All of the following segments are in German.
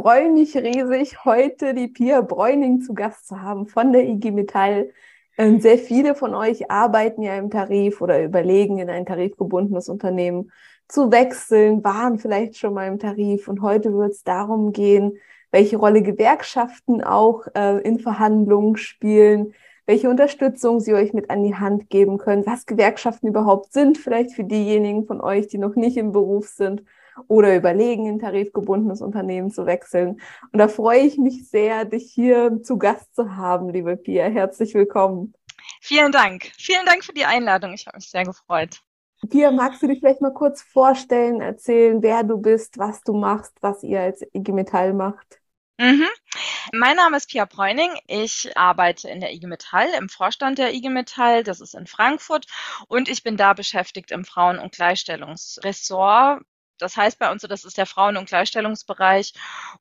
Freue mich riesig, heute die Pia Bräuning zu Gast zu haben von der IG Metall. Ähm, sehr viele von euch arbeiten ja im Tarif oder überlegen, in ein tarifgebundenes Unternehmen zu wechseln, waren vielleicht schon mal im Tarif. Und heute wird es darum gehen, welche Rolle Gewerkschaften auch äh, in Verhandlungen spielen, welche Unterstützung sie euch mit an die Hand geben können, was Gewerkschaften überhaupt sind, vielleicht für diejenigen von euch, die noch nicht im Beruf sind oder überlegen, in tarifgebundenes Unternehmen zu wechseln. Und da freue ich mich sehr, dich hier zu Gast zu haben, liebe Pia. Herzlich willkommen. Vielen Dank. Vielen Dank für die Einladung. Ich habe mich sehr gefreut. Pia, magst du dich vielleicht mal kurz vorstellen, erzählen, wer du bist, was du machst, was ihr als IG Metall macht? Mhm. Mein Name ist Pia Bräuning. Ich arbeite in der IG Metall, im Vorstand der IG Metall. Das ist in Frankfurt. Und ich bin da beschäftigt im Frauen- und Gleichstellungsressort das heißt bei uns so, das ist der Frauen- und Gleichstellungsbereich.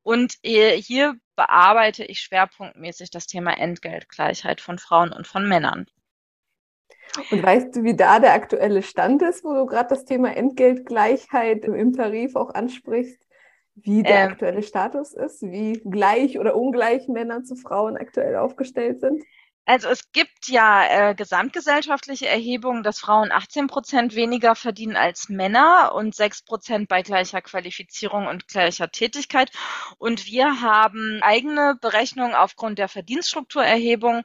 Und hier bearbeite ich schwerpunktmäßig das Thema Entgeltgleichheit von Frauen und von Männern. Und weißt du, wie da der aktuelle Stand ist, wo du gerade das Thema Entgeltgleichheit im Tarif auch ansprichst? Wie der ähm, aktuelle Status ist, wie gleich oder ungleich Männer zu Frauen aktuell aufgestellt sind? Also es gibt ja äh, gesamtgesellschaftliche Erhebungen, dass Frauen 18 Prozent weniger verdienen als Männer und 6 Prozent bei gleicher Qualifizierung und gleicher Tätigkeit. Und wir haben eigene Berechnungen aufgrund der Verdienststrukturerhebung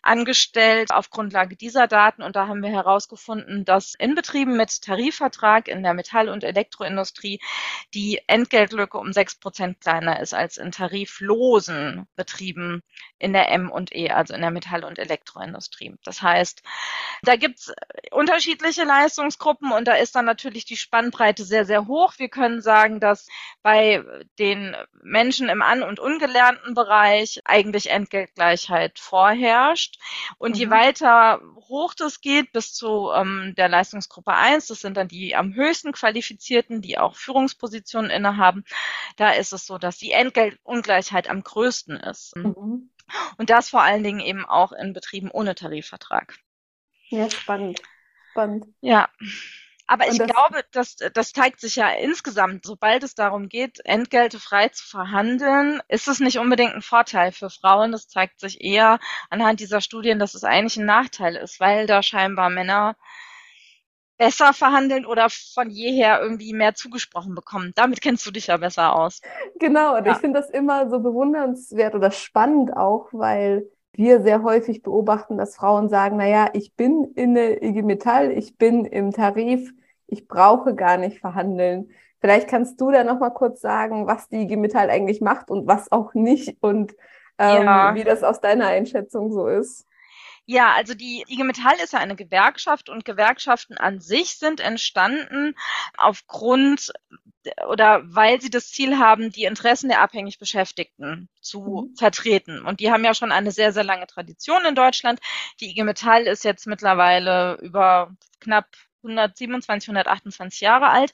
angestellt auf Grundlage dieser Daten. Und da haben wir herausgefunden, dass in Betrieben mit Tarifvertrag in der Metall- und Elektroindustrie die Entgeltlücke um 6 Prozent kleiner ist als in tariflosen Betrieben in der M und E, also in der Metall- und Elektroindustrie. Das heißt, da gibt es unterschiedliche Leistungsgruppen und da ist dann natürlich die Spannbreite sehr, sehr hoch. Wir können sagen, dass bei den Menschen im an- und ungelernten Bereich eigentlich Entgeltgleichheit vorherrscht. Und mhm. je weiter hoch das geht, bis zu ähm, der Leistungsgruppe 1, das sind dann die am höchsten qualifizierten, die auch Führungspositionen innehaben, da ist es so, dass die Entgeltungleichheit am größten ist. Mhm. Und das vor allen Dingen eben auch in Betrieben ohne Tarifvertrag. Ja, spannend. Spannend. Ja. Aber ich das, glaube, das, das zeigt sich ja insgesamt, sobald es darum geht, Entgelte frei zu verhandeln, ist es nicht unbedingt ein Vorteil für Frauen. Das zeigt sich eher anhand dieser Studien, dass es eigentlich ein Nachteil ist, weil da scheinbar Männer besser verhandeln oder von jeher irgendwie mehr zugesprochen bekommen. Damit kennst du dich ja besser aus. Genau, und ja. ich finde das immer so bewundernswert oder spannend auch, weil wir sehr häufig beobachten, dass Frauen sagen, naja, ich bin in der IG Metall, ich bin im Tarif, ich brauche gar nicht verhandeln. Vielleicht kannst du da nochmal kurz sagen, was die IG Metall eigentlich macht und was auch nicht und ähm, ja. wie das aus deiner Einschätzung so ist. Ja, also die IG Metall ist ja eine Gewerkschaft und Gewerkschaften an sich sind entstanden aufgrund oder weil sie das Ziel haben, die Interessen der abhängig Beschäftigten zu mhm. vertreten. Und die haben ja schon eine sehr, sehr lange Tradition in Deutschland. Die IG Metall ist jetzt mittlerweile über knapp 127, 128 Jahre alt.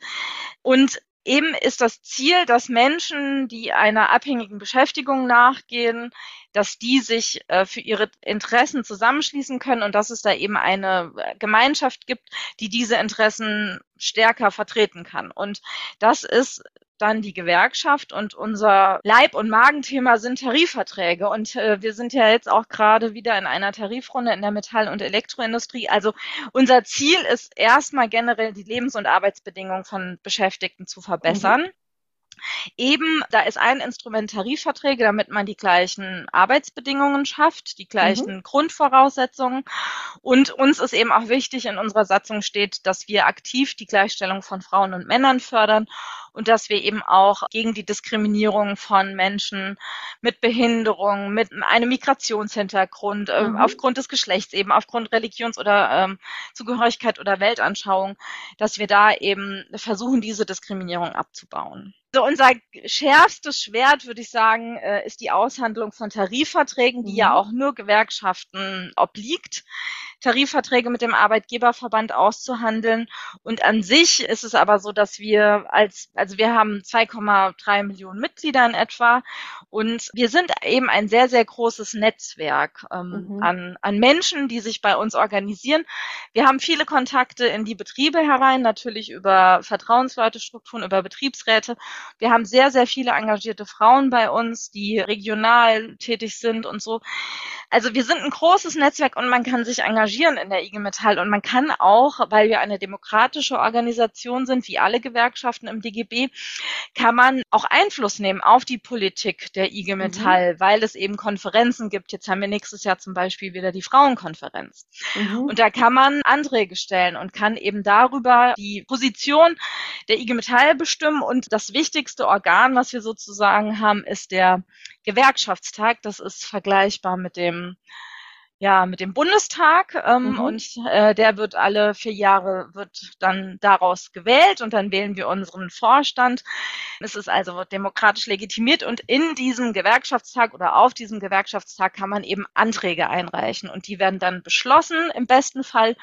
Und eben ist das Ziel, dass Menschen, die einer abhängigen Beschäftigung nachgehen, dass die sich äh, für ihre Interessen zusammenschließen können und dass es da eben eine äh, Gemeinschaft gibt, die diese Interessen stärker vertreten kann. Und das ist dann die Gewerkschaft und unser Leib- und Magenthema sind Tarifverträge. Und äh, wir sind ja jetzt auch gerade wieder in einer Tarifrunde in der Metall- und Elektroindustrie. Also unser Ziel ist erstmal generell die Lebens- und Arbeitsbedingungen von Beschäftigten zu verbessern. Mhm. Eben, da ist ein Instrument Tarifverträge, damit man die gleichen Arbeitsbedingungen schafft, die gleichen mhm. Grundvoraussetzungen. Und uns ist eben auch wichtig, in unserer Satzung steht, dass wir aktiv die Gleichstellung von Frauen und Männern fördern und dass wir eben auch gegen die Diskriminierung von Menschen mit Behinderung, mit einem Migrationshintergrund, äh, mhm. aufgrund des Geschlechts eben, aufgrund Religions- oder ähm, Zugehörigkeit oder Weltanschauung, dass wir da eben versuchen, diese Diskriminierung abzubauen. So unser schärfstes Schwert, würde ich sagen, äh, ist die Aushandlung von Tarifverträgen, die mhm. ja auch nur Gewerkschaften obliegt. Tarifverträge mit dem Arbeitgeberverband auszuhandeln. Und an sich ist es aber so, dass wir als, also wir haben 2,3 Millionen Mitglieder in etwa und wir sind eben ein sehr, sehr großes Netzwerk ähm, mhm. an, an Menschen, die sich bei uns organisieren. Wir haben viele Kontakte in die Betriebe herein, natürlich über Vertrauensleute-Strukturen, über Betriebsräte. Wir haben sehr, sehr viele engagierte Frauen bei uns, die regional tätig sind und so. Also wir sind ein großes Netzwerk und man kann sich engagieren in der IG Metall und man kann auch, weil wir eine demokratische Organisation sind, wie alle Gewerkschaften im DGB, kann man auch Einfluss nehmen auf die Politik der IG mhm. Metall, mhm. weil es eben Konferenzen gibt. Jetzt haben wir nächstes Jahr zum Beispiel wieder die Frauenkonferenz. Mhm. Und da kann man Anträge stellen und kann eben darüber die Position der IG Metall bestimmen. Und das wichtigste Organ, was wir sozusagen haben, ist der Gewerkschaftstag. Das ist vergleichbar mit dem ja, mit dem Bundestag ähm, mhm. und äh, der wird alle vier Jahre wird dann daraus gewählt und dann wählen wir unseren Vorstand. Es ist also demokratisch legitimiert und in diesem Gewerkschaftstag oder auf diesem Gewerkschaftstag kann man eben Anträge einreichen und die werden dann beschlossen im besten Fall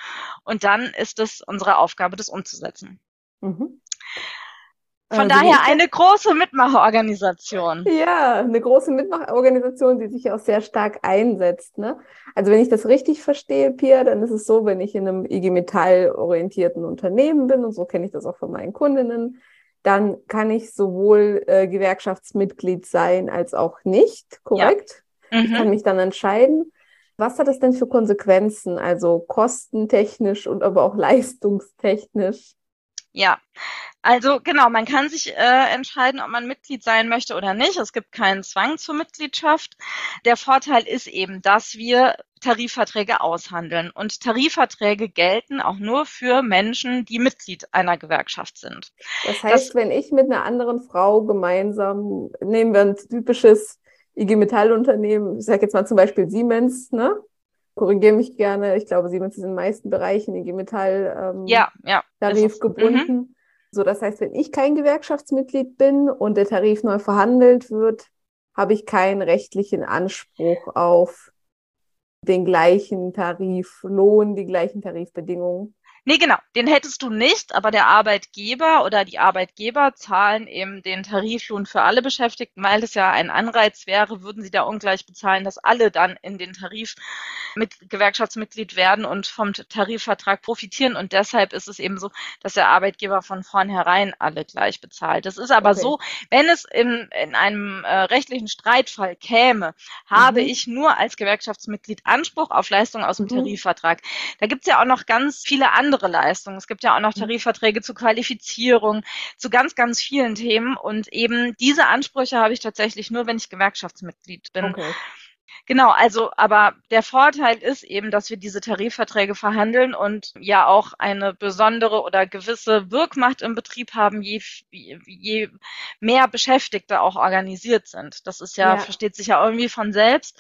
und dann ist es unsere Aufgabe, das umzusetzen. Mhm. Von also daher eine große Mitmacherorganisation. Ja, eine große Mitmacherorganisation, die sich auch sehr stark einsetzt. Ne? Also wenn ich das richtig verstehe, Pia, dann ist es so, wenn ich in einem IG Metall orientierten Unternehmen bin, und so kenne ich das auch von meinen Kundinnen, dann kann ich sowohl äh, Gewerkschaftsmitglied sein als auch nicht, korrekt? Ja. Mhm. Ich kann mich dann entscheiden. Was hat das denn für Konsequenzen, also kostentechnisch und aber auch leistungstechnisch? Ja, also genau, man kann sich äh, entscheiden, ob man Mitglied sein möchte oder nicht. Es gibt keinen Zwang zur Mitgliedschaft. Der Vorteil ist eben, dass wir Tarifverträge aushandeln. Und Tarifverträge gelten auch nur für Menschen, die Mitglied einer Gewerkschaft sind. Das heißt, das, wenn ich mit einer anderen Frau gemeinsam, nehmen wir ein typisches IG Metall-Unternehmen, ich sage jetzt mal zum Beispiel Siemens, ne? korrigiere mich gerne. Ich glaube, Siemens ist in den meisten Bereichen IG Metall ähm, ja, ja, Tarif gebunden. Mhm. So, das heißt, wenn ich kein Gewerkschaftsmitglied bin und der Tarif neu verhandelt wird, habe ich keinen rechtlichen Anspruch auf den gleichen Tariflohn, die gleichen Tarifbedingungen. Nee, genau, den hättest du nicht, aber der Arbeitgeber oder die Arbeitgeber zahlen eben den Tariflohn für alle Beschäftigten, weil es ja ein Anreiz wäre, würden sie da ungleich bezahlen, dass alle dann in den Tarif mit Gewerkschaftsmitglied werden und vom Tarifvertrag profitieren. Und deshalb ist es eben so, dass der Arbeitgeber von vornherein alle gleich bezahlt. Das ist aber okay. so, wenn es in, in einem äh, rechtlichen Streitfall käme, habe mhm. ich nur als Gewerkschaftsmitglied Anspruch auf Leistung aus dem mhm. Tarifvertrag. Da gibt es ja auch noch ganz viele andere andere Leistungen. Es gibt ja auch noch mhm. Tarifverträge zur Qualifizierung, zu ganz, ganz vielen Themen. Und eben diese Ansprüche habe ich tatsächlich nur, wenn ich Gewerkschaftsmitglied bin. Okay. Genau, also aber der Vorteil ist eben, dass wir diese Tarifverträge verhandeln und ja auch eine besondere oder gewisse Wirkmacht im Betrieb haben, je, je mehr Beschäftigte auch organisiert sind. Das ist ja, ja. versteht sich ja irgendwie von selbst.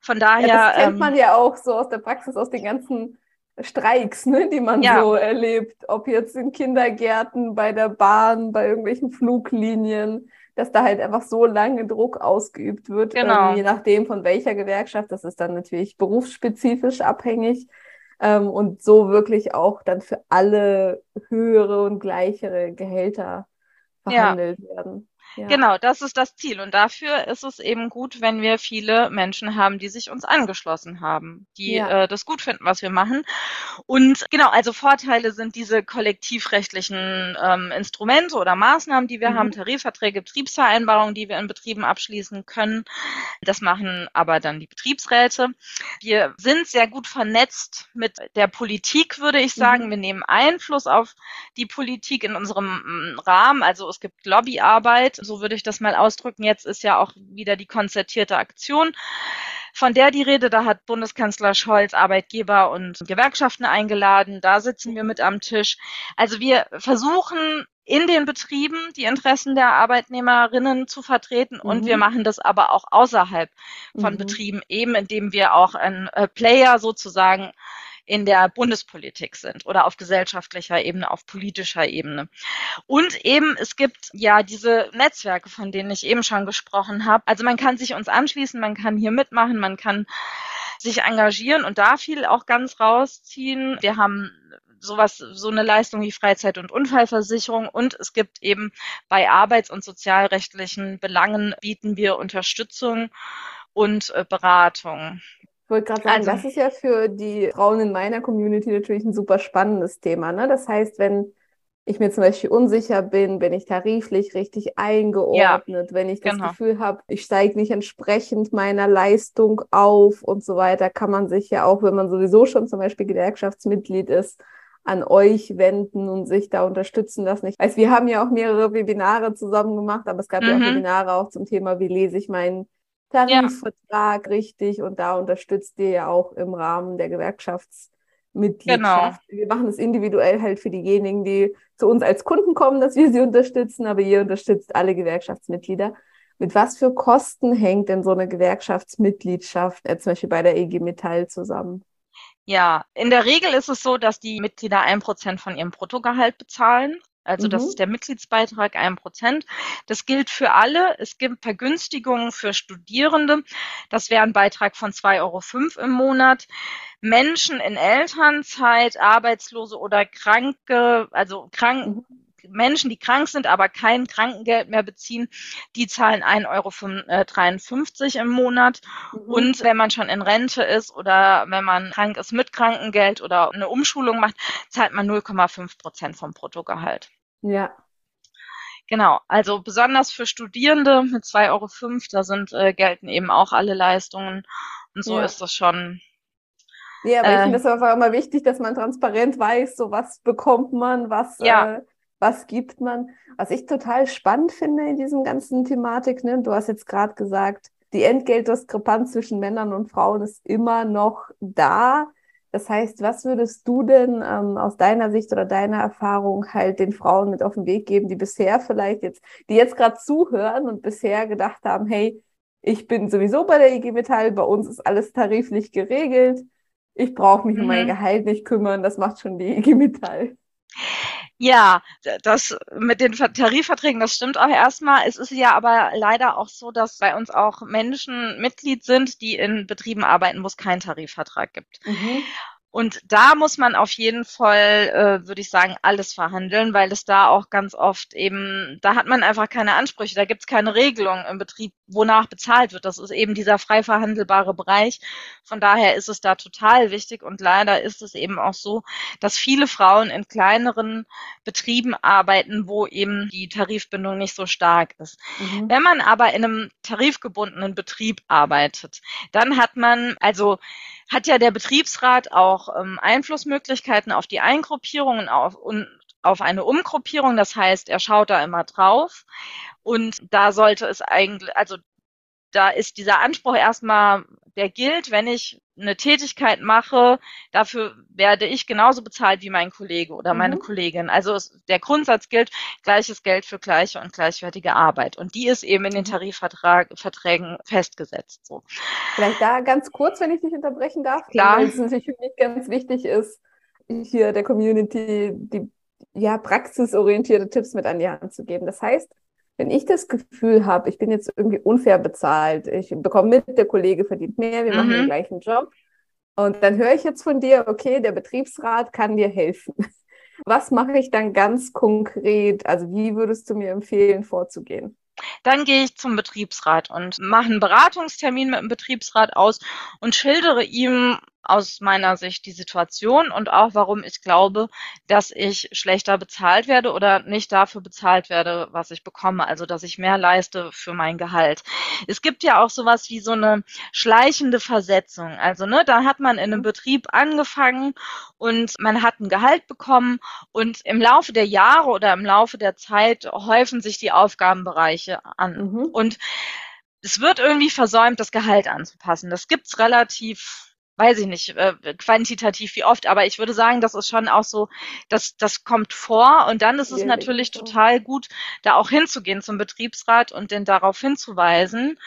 Von daher. Ja, das kennt ähm, man ja auch so aus der Praxis, aus den ganzen Streiks, ne, die man ja. so erlebt, ob jetzt in Kindergärten, bei der Bahn, bei irgendwelchen Fluglinien, dass da halt einfach so lange Druck ausgeübt wird, genau. ähm, je nachdem von welcher Gewerkschaft. Das ist dann natürlich berufsspezifisch abhängig ähm, und so wirklich auch dann für alle höhere und gleichere Gehälter verhandelt ja. werden. Ja. Genau, das ist das Ziel. Und dafür ist es eben gut, wenn wir viele Menschen haben, die sich uns angeschlossen haben, die ja. äh, das gut finden, was wir machen. Und genau, also Vorteile sind diese kollektivrechtlichen ähm, Instrumente oder Maßnahmen, die wir mhm. haben, Tarifverträge, Betriebsvereinbarungen, die wir in Betrieben abschließen können. Das machen aber dann die Betriebsräte. Wir sind sehr gut vernetzt mit der Politik, würde ich sagen. Mhm. Wir nehmen Einfluss auf die Politik in unserem mm, Rahmen. Also es gibt Lobbyarbeit so würde ich das mal ausdrücken. Jetzt ist ja auch wieder die konzertierte Aktion. Von der die Rede, da hat Bundeskanzler Scholz Arbeitgeber und Gewerkschaften eingeladen. Da sitzen wir mit am Tisch. Also wir versuchen in den Betrieben die Interessen der Arbeitnehmerinnen zu vertreten mhm. und wir machen das aber auch außerhalb von mhm. Betrieben, eben indem wir auch ein äh, Player sozusagen in der Bundespolitik sind oder auf gesellschaftlicher Ebene, auf politischer Ebene. Und eben, es gibt ja diese Netzwerke, von denen ich eben schon gesprochen habe. Also man kann sich uns anschließen, man kann hier mitmachen, man kann sich engagieren und da viel auch ganz rausziehen. Wir haben sowas, so eine Leistung wie Freizeit- und Unfallversicherung und es gibt eben bei arbeits- und sozialrechtlichen Belangen bieten wir Unterstützung und äh, Beratung. Ich wollte gerade sagen, also, das ist ja für die Frauen in meiner Community natürlich ein super spannendes Thema. Ne? Das heißt, wenn ich mir zum Beispiel unsicher bin, bin ich tariflich richtig eingeordnet, ja, wenn ich das genau. Gefühl habe, ich steige nicht entsprechend meiner Leistung auf und so weiter, kann man sich ja auch, wenn man sowieso schon zum Beispiel Gewerkschaftsmitglied ist, an euch wenden und sich da unterstützen lassen. Ich weiß, wir haben ja auch mehrere Webinare zusammen gemacht, aber es gab mhm. ja auch mhm. Webinare auch zum Thema, wie lese ich meinen Tarifvertrag ja. richtig und da unterstützt ihr ja auch im Rahmen der Gewerkschaftsmitgliedschaft. Genau. Wir machen es individuell halt für diejenigen, die zu uns als Kunden kommen, dass wir sie unterstützen, aber ihr unterstützt alle Gewerkschaftsmitglieder. Mit was für Kosten hängt denn so eine Gewerkschaftsmitgliedschaft, äh, zum Beispiel bei der EG Metall zusammen? Ja, in der Regel ist es so, dass die Mitglieder ein Prozent von ihrem Bruttogehalt bezahlen. Also mhm. das ist der Mitgliedsbeitrag, ein Prozent. Das gilt für alle. Es gibt Vergünstigungen für Studierende. Das wäre ein Beitrag von 2,05 Euro im Monat. Menschen in Elternzeit, Arbeitslose oder Kranke, also krank, mhm. Menschen, die krank sind, aber kein Krankengeld mehr beziehen, die zahlen 1,53 Euro im Monat. Mhm. Und wenn man schon in Rente ist oder wenn man krank ist mit Krankengeld oder eine Umschulung macht, zahlt man 0,5 Prozent vom Bruttogehalt. Ja. Genau, also besonders für Studierende mit 2,05 Euro, da sind, äh, gelten eben auch alle Leistungen. Und so ja. ist das schon ja, aber äh, ich finde es einfach immer wichtig, dass man transparent weiß, so was bekommt man, was ja. äh, was gibt man? Was ich total spannend finde in diesem ganzen Thematik, ne? du hast jetzt gerade gesagt, die Entgeltdiskrepanz zwischen Männern und Frauen ist immer noch da. Das heißt, was würdest du denn ähm, aus deiner Sicht oder deiner Erfahrung halt den Frauen mit auf den Weg geben, die bisher vielleicht jetzt, die jetzt gerade zuhören und bisher gedacht haben, hey, ich bin sowieso bei der IG Metall, bei uns ist alles tariflich geregelt, ich brauche mich mhm. um mein mhm. Gehalt nicht kümmern, das macht schon die IG Metall. Ja, das mit den Tarifverträgen, das stimmt auch erstmal. Es ist ja aber leider auch so, dass bei uns auch Menschen Mitglied sind, die in Betrieben arbeiten, wo es keinen Tarifvertrag gibt. Mhm. Und da muss man auf jeden Fall, äh, würde ich sagen, alles verhandeln, weil es da auch ganz oft eben, da hat man einfach keine Ansprüche, da gibt es keine Regelung im Betrieb, wonach bezahlt wird. Das ist eben dieser frei verhandelbare Bereich. Von daher ist es da total wichtig und leider ist es eben auch so, dass viele Frauen in kleineren Betrieben arbeiten, wo eben die Tarifbindung nicht so stark ist. Mhm. Wenn man aber in einem tarifgebundenen Betrieb arbeitet, dann hat man, also hat ja der Betriebsrat auch ähm, Einflussmöglichkeiten auf die Eingruppierung und auf, und auf eine Umgruppierung. Das heißt, er schaut da immer drauf. Und da sollte es eigentlich, also da ist dieser Anspruch erstmal, der gilt, wenn ich eine Tätigkeit mache, dafür werde ich genauso bezahlt wie mein Kollege oder meine mhm. Kollegin. Also es, der Grundsatz gilt, gleiches Geld für gleiche und gleichwertige Arbeit. Und die ist eben in den. Tarifverträgen festgesetzt. So. Vielleicht da ganz kurz, wenn ich dich unterbrechen darf, Klar. weil es natürlich für mich ganz wichtig ist, hier der Community die ja, praxisorientierte Tipps mit an die Hand zu geben. Das heißt, wenn ich das Gefühl habe, ich bin jetzt irgendwie unfair bezahlt, ich bekomme mit, der Kollege verdient mehr, wir mhm. machen den mhm. gleichen Job. Und dann höre ich jetzt von dir, okay, der Betriebsrat kann dir helfen. Was mache ich dann ganz konkret? Also wie würdest du mir empfehlen, vorzugehen? Dann gehe ich zum Betriebsrat und mache einen Beratungstermin mit dem Betriebsrat aus und schildere ihm aus meiner Sicht die Situation und auch warum ich glaube, dass ich schlechter bezahlt werde oder nicht dafür bezahlt werde, was ich bekomme, also dass ich mehr leiste für mein Gehalt. Es gibt ja auch sowas wie so eine schleichende Versetzung. Also, ne, da hat man in einem mhm. Betrieb angefangen und man hat ein Gehalt bekommen und im Laufe der Jahre oder im Laufe der Zeit häufen sich die Aufgabenbereiche an. Mhm. Und es wird irgendwie versäumt, das Gehalt anzupassen. Das gibt's relativ weiß ich nicht, äh, quantitativ wie oft, aber ich würde sagen, das ist schon auch so, dass das kommt vor und dann ist es ja, natürlich total gut, da auch hinzugehen zum Betriebsrat und den darauf hinzuweisen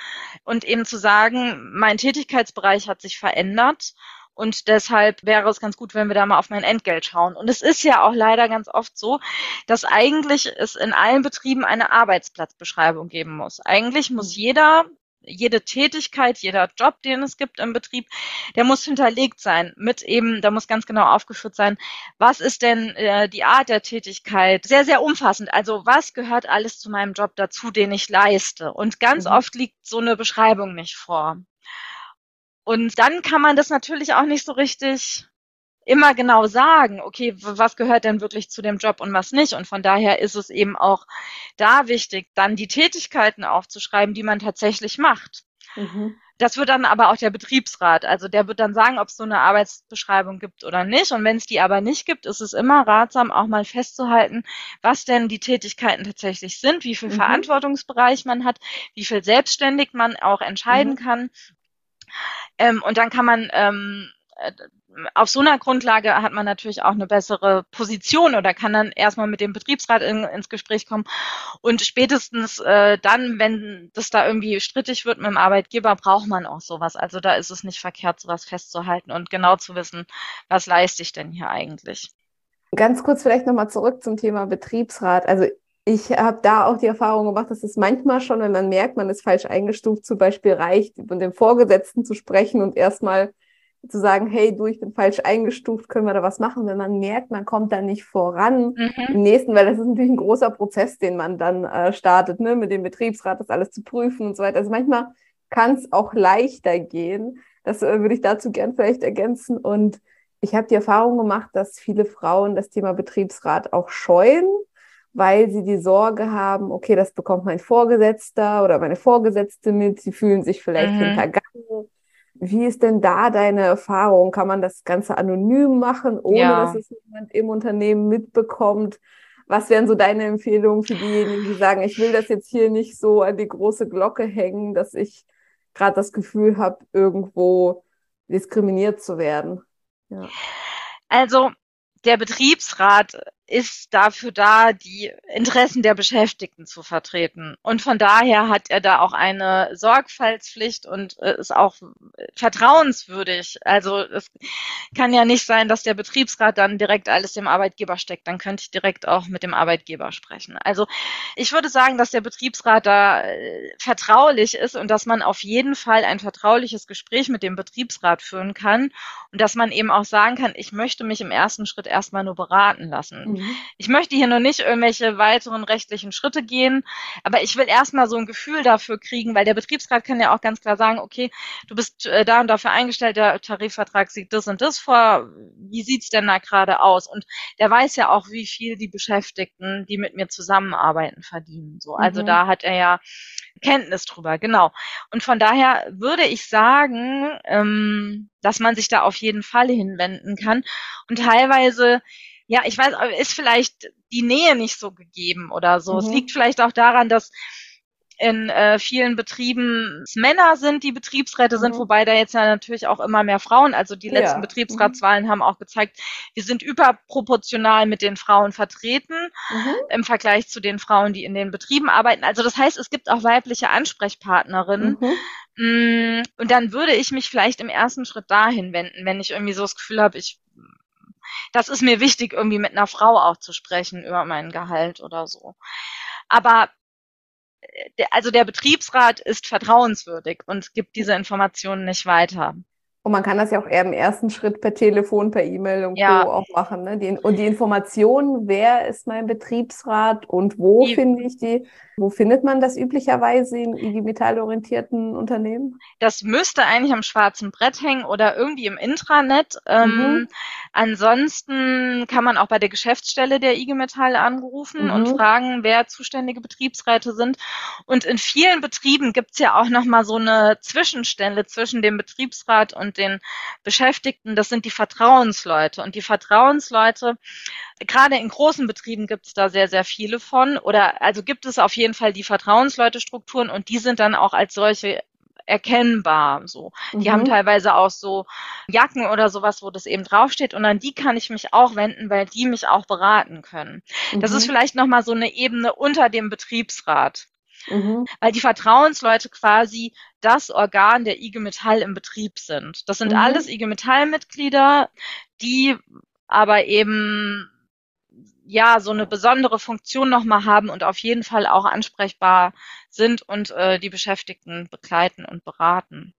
und eben zu sagen, mein Tätigkeitsbereich hat sich verändert Und deshalb wäre es ganz gut, wenn wir da mal auf mein Entgelt schauen. Und es ist ja auch leider ganz oft so, dass eigentlich es in allen Betrieben eine Arbeitsplatzbeschreibung geben muss. Eigentlich muss jeder jede Tätigkeit, jeder Job, den es gibt im Betrieb, der muss hinterlegt sein mit eben, da muss ganz genau aufgeführt sein, was ist denn äh, die Art der Tätigkeit, sehr, sehr umfassend. Also was gehört alles zu meinem Job dazu, den ich leiste? Und ganz mhm. oft liegt so eine Beschreibung nicht vor. Und dann kann man das natürlich auch nicht so richtig immer genau sagen, okay, was gehört denn wirklich zu dem Job und was nicht. Und von daher ist es eben auch da wichtig, dann die Tätigkeiten aufzuschreiben, die man tatsächlich macht. Mhm. Das wird dann aber auch der Betriebsrat. Also der wird dann sagen, ob es so eine Arbeitsbeschreibung gibt oder nicht. Und wenn es die aber nicht gibt, ist es immer ratsam, auch mal festzuhalten, was denn die Tätigkeiten tatsächlich sind, wie viel mhm. Verantwortungsbereich man hat, wie viel selbstständig man auch entscheiden mhm. kann ähm, und dann kann man ähm, äh, auf so einer Grundlage hat man natürlich auch eine bessere Position oder kann dann erstmal mit dem Betriebsrat in, ins Gespräch kommen. Und spätestens äh, dann, wenn das da irgendwie strittig wird mit dem Arbeitgeber, braucht man auch sowas. Also da ist es nicht verkehrt, sowas festzuhalten und genau zu wissen, was leiste ich denn hier eigentlich. Ganz kurz vielleicht nochmal zurück zum Thema Betriebsrat. Also ich habe da auch die Erfahrung gemacht, dass es manchmal schon, wenn man merkt, man ist falsch eingestuft, zum Beispiel reicht, mit dem Vorgesetzten zu sprechen und erstmal zu sagen, hey, du, ich bin falsch eingestuft, können wir da was machen? Wenn man merkt, man kommt da nicht voran mhm. im nächsten, weil das ist natürlich ein großer Prozess, den man dann äh, startet, ne, mit dem Betriebsrat, das alles zu prüfen und so weiter. Also manchmal kann es auch leichter gehen. Das äh, würde ich dazu gern vielleicht ergänzen. Und ich habe die Erfahrung gemacht, dass viele Frauen das Thema Betriebsrat auch scheuen weil sie die Sorge haben, okay, das bekommt mein Vorgesetzter oder meine Vorgesetzte mit, sie fühlen sich vielleicht mhm. hintergangen. Wie ist denn da deine Erfahrung? Kann man das Ganze anonym machen, ohne ja. dass es jemand im Unternehmen mitbekommt? Was wären so deine Empfehlungen für diejenigen, die sagen, ich will das jetzt hier nicht so an die große Glocke hängen, dass ich gerade das Gefühl habe, irgendwo diskriminiert zu werden? Ja. Also der Betriebsrat ist dafür da, die Interessen der Beschäftigten zu vertreten. Und von daher hat er da auch eine Sorgfaltspflicht und äh, ist auch vertrauenswürdig. Also es kann ja nicht sein, dass der Betriebsrat dann direkt alles dem Arbeitgeber steckt. Dann könnte ich direkt auch mit dem Arbeitgeber sprechen. Also ich würde sagen, dass der Betriebsrat da äh, vertraulich ist und dass man auf jeden Fall ein vertrauliches Gespräch mit dem Betriebsrat führen kann und dass man eben auch sagen kann, ich möchte mich im ersten Schritt erstmal nur beraten lassen. Mhm. Ich möchte hier noch nicht irgendwelche weiteren rechtlichen Schritte gehen, aber ich will erstmal so ein Gefühl dafür kriegen, weil der Betriebsrat kann ja auch ganz klar sagen, okay, du bist äh, da und dafür eingestellt, der Tarifvertrag sieht das und das vor, wie sieht's denn da gerade aus? Und der weiß ja auch, wie viel die Beschäftigten, die mit mir zusammenarbeiten, verdienen. So, also mhm. da hat er ja Kenntnis drüber, genau. Und von daher würde ich sagen, ähm, dass man sich da auf jeden Fall hinwenden kann. Und teilweise ja, ich weiß, ist vielleicht die Nähe nicht so gegeben oder so. Mhm. Es liegt vielleicht auch daran, dass in äh, vielen Betrieben Männer sind, die Betriebsräte mhm. sind, wobei da jetzt ja natürlich auch immer mehr Frauen, also die letzten ja. Betriebsratswahlen mhm. haben auch gezeigt, wir sind überproportional mit den Frauen vertreten mhm. im Vergleich zu den Frauen, die in den Betrieben arbeiten. Also das heißt, es gibt auch weibliche Ansprechpartnerinnen. Mhm. Mm, und dann würde ich mich vielleicht im ersten Schritt dahin wenden, wenn ich irgendwie so das Gefühl habe, ich das ist mir wichtig, irgendwie mit einer Frau auch zu sprechen über mein Gehalt oder so. Aber äh, also der Betriebsrat ist vertrauenswürdig und gibt diese Informationen nicht weiter. Und man kann das ja auch eher im ersten Schritt per Telefon, per E-Mail und ja. Co. auch machen. Ne? Die, und die Informationen, wer ist mein Betriebsrat und wo die, finde ich die? Wo findet man das üblicherweise in IG Metall orientierten Unternehmen? Das müsste eigentlich am schwarzen Brett hängen oder irgendwie im Intranet. Ähm, mhm. ansonsten kann man auch bei der Geschäftsstelle der IG Metall anrufen mhm. und fragen, wer zuständige Betriebsräte sind. Und in vielen Betrieben gibt es ja auch nochmal so eine Zwischenstelle zwischen dem Betriebsrat und den Beschäftigten, das sind die Vertrauensleute. Und die Vertrauensleute, gerade in großen Betrieben gibt es da sehr, sehr viele von. Oder also gibt es auf jeden Fall die Vertrauensleute-Strukturen und die sind dann auch als solche erkennbar. So, die mhm. haben teilweise auch so Jacken oder sowas, wo das eben draufsteht. Und an die kann ich mich auch wenden, weil die mich auch beraten können. Mhm. Das ist mhm. vielleicht noch mal so eine Ebene unter dem Betriebsrat. mhm. weil die Vertrauensleute quasi das Organ der IG Metall im Betrieb sind. Das sind mhm. alles IG Metall-Mitglieder, die aber eben ja so eine besondere Funktion nochmal haben und auf jeden Fall auch ansprechbar sind und äh, die Beschäftigten begleiten und beraten.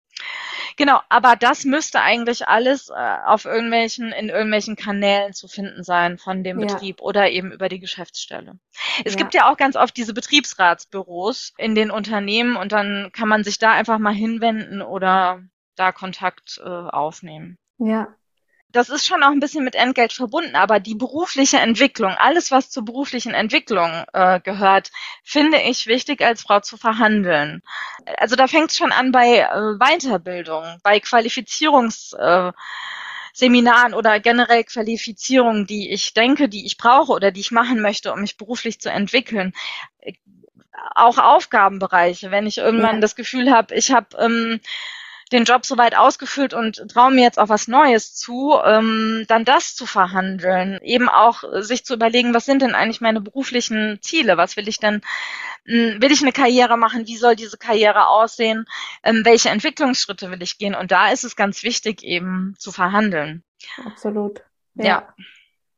Genau, aber das müsste eigentlich alles äh, auf irgendwelchen, in irgendwelchen Kanälen zu finden sein von dem ja. Betrieb oder eben über die Geschäftsstelle. Es ja. gibt ja auch ganz oft diese Betriebsratsbüros in den Unternehmen und dann kann man sich da einfach mal hinwenden oder da Kontakt äh, aufnehmen. Ja, das ist schon auch ein bisschen mit Entgelt verbunden, aber die berufliche Entwicklung, alles, was zur beruflichen Entwicklung äh, gehört, finde ich wichtig, als Frau zu verhandeln. Also da fängt es schon an bei äh, Weiterbildung, bei Qualifizierungsseminaren Äh, oder generell Qualifizierungen, die ich denke, die ich brauche oder die ich machen möchte, um mich beruflich zu entwickeln. Auch Aufgabenbereiche, wenn ich irgendwann ja. das Gefühl habe, ich habe ähm, den Job soweit ausgefüllt und traue mir jetzt auch was Neues zu, ähm, dann das zu verhandeln. Eben auch sich zu überlegen, was sind denn eigentlich meine beruflichen Ziele? Was will ich denn, hm, will ich eine Karriere machen? Wie soll diese Karriere aussehen? Ähm, welche Entwicklungsschritte will ich gehen? Und da ist es ganz wichtig, eben zu verhandeln. Absolut. ja. ja.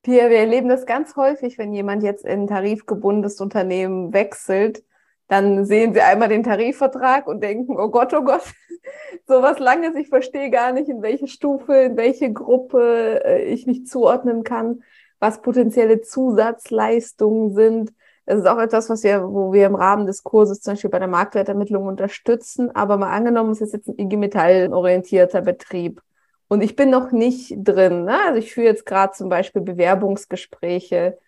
Wir, wir erleben das ganz häufig, wenn jemand jetzt in ein tarifgebundenes Unternehmen wechselt, dann sehen sie einmal den Tarifvertrag und denken, oh Gott, oh Gott, so was Langes, ich verstehe gar nicht, in welche Stufe, in welche Gruppe äh, ich mich zuordnen kann, was potenzielle Zusatzleistungen sind. Das ist auch etwas, was wir, wo wir im Rahmen des Kurses zum Beispiel bei der Marktwertermittlung unterstützen. Aber mal angenommen, es ist jetzt ein IG Metall orientierter Betrieb. Und ich bin noch nicht drin. Ne? Also ich führe jetzt gerade zum Beispiel Bewerbungsgespräche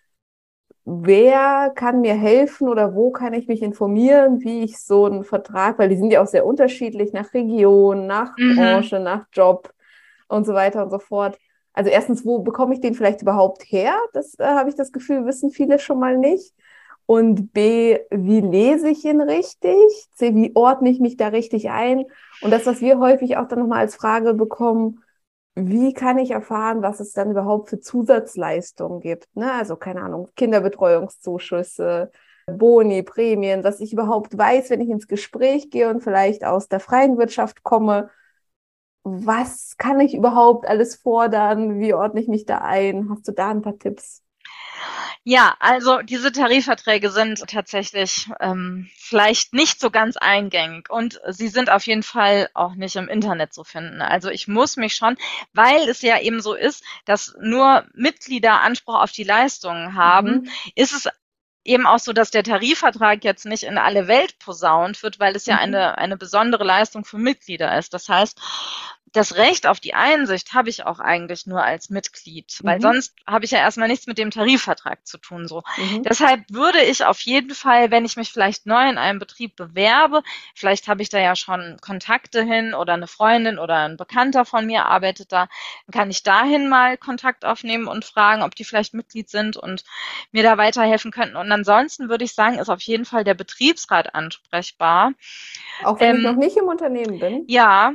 wer kann mir helfen oder wo kann ich mich informieren, wie ich so einen Vertrag, weil die sind ja auch sehr unterschiedlich nach Region, nach mhm. Branche, nach Job und so weiter und so fort. Also erstens, wo bekomme ich den vielleicht überhaupt her? Das äh, habe ich das Gefühl, wissen viele schon mal nicht. Und B, wie lese ich ihn richtig? C, wie ordne ich mich da richtig ein? Und das, was wir häufig auch dann nochmal als Frage bekommen, wie kann ich erfahren, was es dann überhaupt für Zusatzleistungen gibt? Ne? Also keine Ahnung, Kinderbetreuungszuschüsse, Boni, Prämien, dass ich überhaupt weiß, wenn ich ins Gespräch gehe und vielleicht aus der freien Wirtschaft komme, was kann ich überhaupt alles fordern? Wie ordne ich mich da ein? Hast du da ein paar Tipps? Ja, also diese Tarifverträge sind tatsächlich ähm, vielleicht nicht so ganz eingängig und sie sind auf jeden Fall auch nicht im Internet zu finden. Also ich muss mich schon, weil es ja eben so ist, dass nur Mitglieder Anspruch auf die Leistungen haben, mhm. ist es eben auch so, dass der Tarifvertrag jetzt nicht in alle Welt posaunt wird, weil es ja mhm. eine, eine besondere Leistung für Mitglieder ist. Das heißt, das Recht auf die Einsicht habe ich auch eigentlich nur als Mitglied, weil mhm. sonst habe ich ja erstmal nichts mit dem Tarifvertrag zu tun. So. Mhm. Deshalb würde ich auf jeden Fall, wenn ich mich vielleicht neu in einem Betrieb bewerbe, vielleicht habe ich da ja schon Kontakte hin oder eine Freundin oder ein Bekannter von mir arbeitet da, dann kann ich dahin mal Kontakt aufnehmen und fragen, ob die vielleicht Mitglied sind und mir da weiterhelfen könnten. Und ansonsten würde ich sagen, ist auf jeden Fall der Betriebsrat ansprechbar. Auch wenn ähm, ich noch nicht im Unternehmen bin? Ja,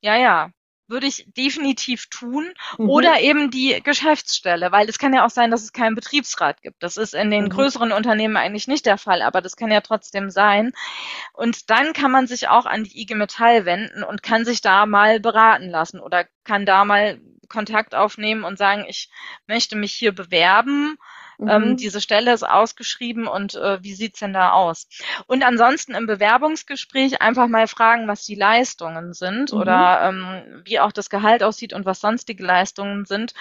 ja, ja. Würde ich definitiv tun. Mhm. Oder eben die Geschäftsstelle, weil es kann ja auch sein, dass es keinen Betriebsrat gibt. Das ist in den mhm. größeren Unternehmen eigentlich nicht der Fall, aber das kann ja trotzdem sein. Und dann kann man sich auch an die IG Metall wenden und kann sich da mal beraten lassen oder kann da mal Kontakt aufnehmen und sagen, ich möchte mich hier bewerben ähm, mhm. diese Stelle ist ausgeschrieben und äh, wie sieht's denn da aus? Und ansonsten im Bewerbungsgespräch einfach mal fragen, was die Leistungen sind mhm. oder ähm, wie auch das Gehalt aussieht und was sonstige Leistungen sind.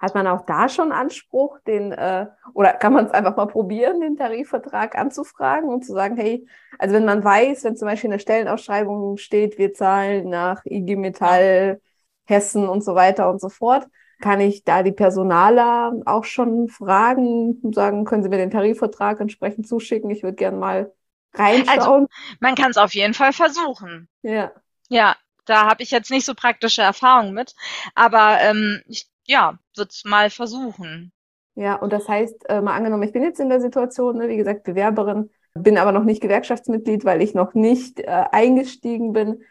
Hat man auch da schon Anspruch, den äh, oder kann man es einfach mal probieren, den Tarifvertrag anzufragen und zu sagen, hey, also wenn man weiß, wenn zum Beispiel in der Stellenausschreibung steht, wir zahlen nach IG Metall, Hessen und so weiter und so fort, kann ich da die Personaler auch schon fragen und sagen, können Sie mir den Tarifvertrag entsprechend zuschicken? Ich würde gerne mal reinschauen. Also, man kann es auf jeden Fall versuchen. Ja. Ja, da habe ich jetzt nicht so praktische Erfahrungen mit, aber ähm, ich, ja, würde es mal versuchen. Ja, und das heißt, äh, mal angenommen, ich bin jetzt in der Situation, ne, wie gesagt, Bewerberin, bin aber noch nicht Gewerkschaftsmitglied, weil ich noch nicht äh, eingestiegen bin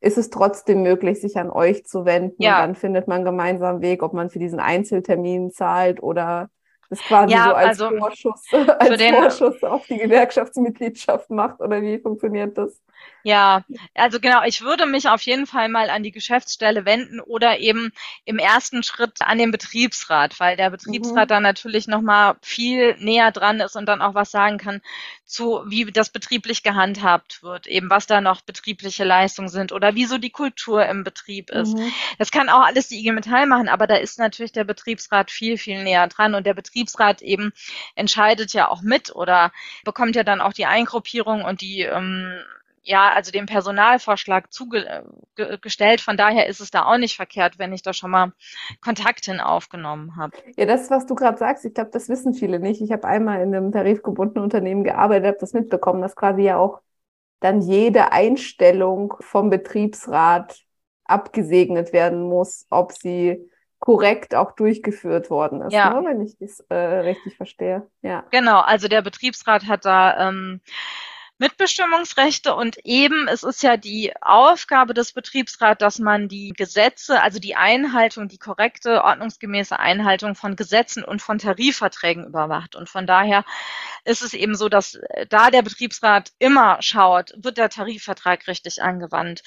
ist es trotzdem möglich, sich an euch zu wenden. Ja. Dann findet man gemeinsam Weg, ob man für diesen Einzeltermin zahlt oder Das quasi ja, so als, also Vorschuss, als Vorschuss auf die Gewerkschaftsmitgliedschaft macht oder wie funktioniert das? Ja, also genau, ich würde mich auf jeden Fall mal an die Geschäftsstelle wenden oder eben im ersten Schritt an den Betriebsrat, weil der Betriebsrat mhm. dann natürlich nochmal viel näher dran ist und dann auch was sagen kann zu, wie das betrieblich gehandhabt wird, eben was da noch betriebliche Leistungen sind oder wieso die Kultur im Betrieb ist. Mhm. Das kann auch alles die IG Metall machen, aber da ist natürlich der Betriebsrat viel, viel näher dran und der Betriebsrat eben entscheidet ja auch mit oder bekommt ja dann auch die Eingruppierung und die ähm, ja, also dem Personalvorschlag zugestellt. Von daher ist es da auch nicht verkehrt, wenn ich da schon mal Kontakt hin aufgenommen habe. Ja, das, was du gerade sagst, ich glaube, das wissen viele nicht. Ich habe einmal in einem tarifgebundenen Unternehmen gearbeitet, habe das mitbekommen, dass quasi ja auch dann jede Einstellung vom Betriebsrat abgesegnet werden muss, ob sie korrekt auch durchgeführt worden ist, ja. ne, wenn ich das äh, richtig verstehe. Ja. Genau, also der Betriebsrat hat da ähm, Mitbestimmungsrechte und eben es ist ja die Aufgabe des Betriebsrats, dass man die Gesetze, also die Einhaltung, die korrekte, ordnungsgemäße Einhaltung von Gesetzen und von Tarifverträgen überwacht. Und von daher ist es eben so, dass äh, da der Betriebsrat immer schaut, wird der Tarifvertrag richtig angewandt,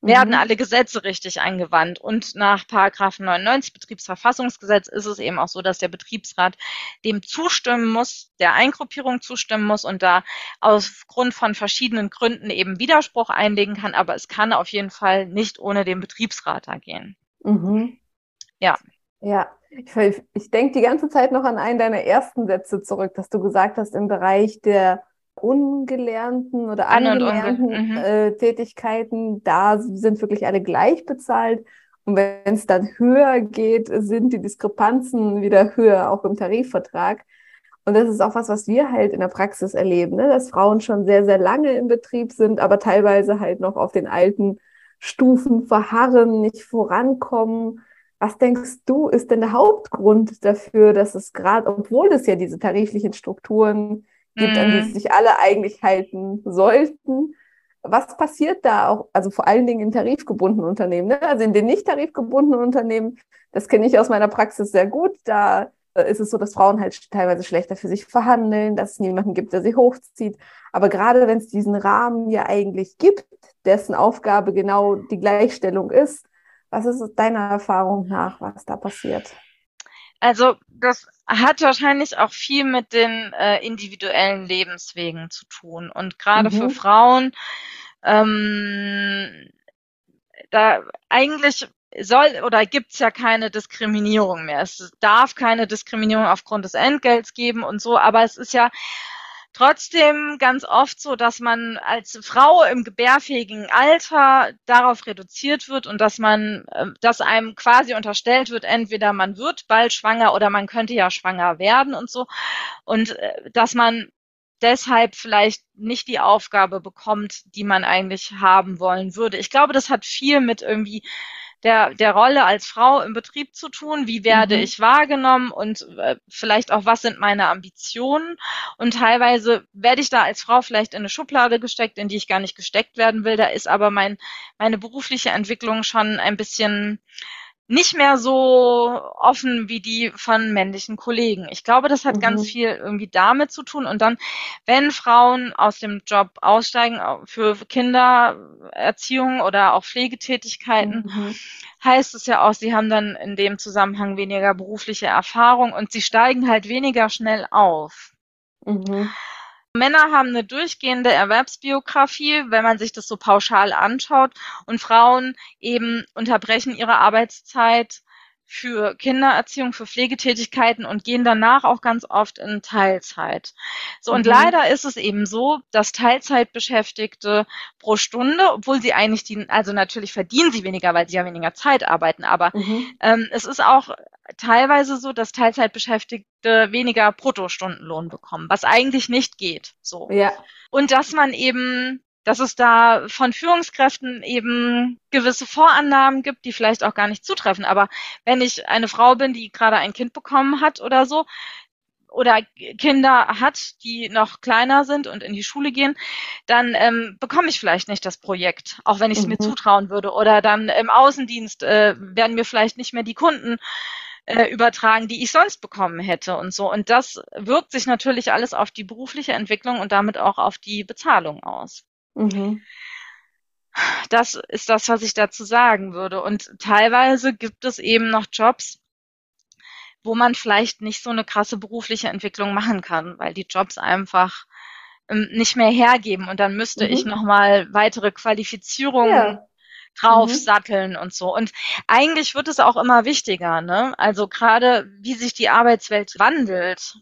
werden mhm. alle Gesetze richtig angewandt. Und nach Paragraph 99 Betriebsverfassungsgesetz ist es eben auch so, dass der Betriebsrat dem zustimmen muss, der Eingruppierung zustimmen muss und da aufgrund von verschiedenen Gründen eben Widerspruch einlegen kann, aber es kann auf jeden Fall nicht ohne den Betriebsrat da gehen. Mhm. Ja. Ja, ich, ich denke die ganze Zeit noch an einen deiner ersten Sätze zurück, dass du gesagt hast, im Bereich der ungelernten oder An angelernten mhm. äh, Tätigkeiten, da sind wirklich alle gleich bezahlt. Und wenn es dann höher geht, sind die Diskrepanzen wieder höher, auch im Tarifvertrag. Und das ist auch was, was wir halt in der Praxis erleben, ne? dass Frauen schon sehr, sehr lange im Betrieb sind, aber teilweise halt noch auf den alten Stufen verharren, nicht vorankommen. Was denkst du, ist denn der Hauptgrund dafür, dass es gerade, obwohl es ja diese tariflichen Strukturen gibt, mm. an die mhm. sich alle eigentlich halten sollten, was passiert da auch, also vor allen Dingen in tarifgebundenen Unternehmen, ne? also in den nicht tarifgebundenen Unternehmen, das kenne ich aus meiner Praxis sehr gut, da äh, ist es so, dass Frauen halt teilweise schlechter für sich verhandeln, dass es niemanden gibt, der sie hochzieht. Aber gerade wenn es diesen Rahmen ja eigentlich gibt, dessen Aufgabe genau die Gleichstellung ist, was ist deiner Erfahrung nach, was da passiert? Also das hat wahrscheinlich auch viel mit den äh, individuellen Lebenswegen zu tun. Und gerade mhm. für Frauen, ähm, da eigentlich soll oder gibt's ja keine Diskriminierung mehr. Es darf keine Diskriminierung aufgrund des Entgelts geben und so, aber es ist ja trotzdem ganz oft so, dass man als Frau im gebärfähigen Alter darauf reduziert wird und dass man, ähm, dass einem quasi unterstellt wird, entweder man wird bald schwanger oder man könnte ja schwanger werden und so. Und äh, dass man deshalb vielleicht nicht die Aufgabe bekommt, die man eigentlich haben wollen würde. Ich glaube, das hat viel mit irgendwie der, der Rolle als Frau im Betrieb zu tun. Wie werde mhm. ich wahrgenommen und äh, vielleicht auch, was sind meine Ambitionen? Und teilweise werde ich da als Frau vielleicht in eine Schublade gesteckt, in die ich gar nicht gesteckt werden will. Da ist aber mein, meine berufliche Entwicklung schon ein bisschen nicht mehr so offen wie die von männlichen Kollegen. Ich glaube, das hat mhm. ganz viel irgendwie damit zu tun. Und dann, wenn Frauen aus dem Job aussteigen für Kindererziehung oder auch Pflegetätigkeiten, mhm. heißt es ja auch, sie haben dann in dem Zusammenhang weniger berufliche Erfahrung und sie steigen halt weniger schnell auf. Mhm. Männer haben eine durchgehende Erwerbsbiografie, wenn man sich das so pauschal anschaut, und Frauen eben unterbrechen ihre Arbeitszeit für Kindererziehung, für Pflegetätigkeiten und gehen danach auch ganz oft in Teilzeit. So, und mhm. leider ist es eben so, dass Teilzeitbeschäftigte pro Stunde, obwohl sie eigentlich die, also natürlich verdienen sie weniger, weil sie ja weniger Zeit arbeiten, aber mhm. ähm, es ist auch teilweise so, dass Teilzeitbeschäftigte weniger Bruttostundenlohn bekommen, was eigentlich nicht geht. So. Ja. Und dass man eben dass es da von Führungskräften eben gewisse Vorannahmen gibt, die vielleicht auch gar nicht zutreffen. Aber wenn ich eine Frau bin, die gerade ein Kind bekommen hat oder so, oder Kinder hat, die noch kleiner sind und in die Schule gehen, dann ähm, bekomme ich vielleicht nicht das Projekt, auch wenn ich es mhm. mir zutrauen würde. Oder dann im Außendienst äh, werden mir vielleicht nicht mehr die Kunden äh, übertragen, die ich sonst bekommen hätte und so. Und das wirkt sich natürlich alles auf die berufliche Entwicklung und damit auch auf die Bezahlung aus. Mhm. Das ist das, was ich dazu sagen würde. Und teilweise gibt es eben noch Jobs, wo man vielleicht nicht so eine krasse berufliche Entwicklung machen kann, weil die Jobs einfach ähm, nicht mehr hergeben und dann müsste mhm. ich nochmal weitere Qualifizierungen ja. draufsatteln mhm. und so. Und eigentlich wird es auch immer wichtiger, ne? Also gerade wie sich die Arbeitswelt wandelt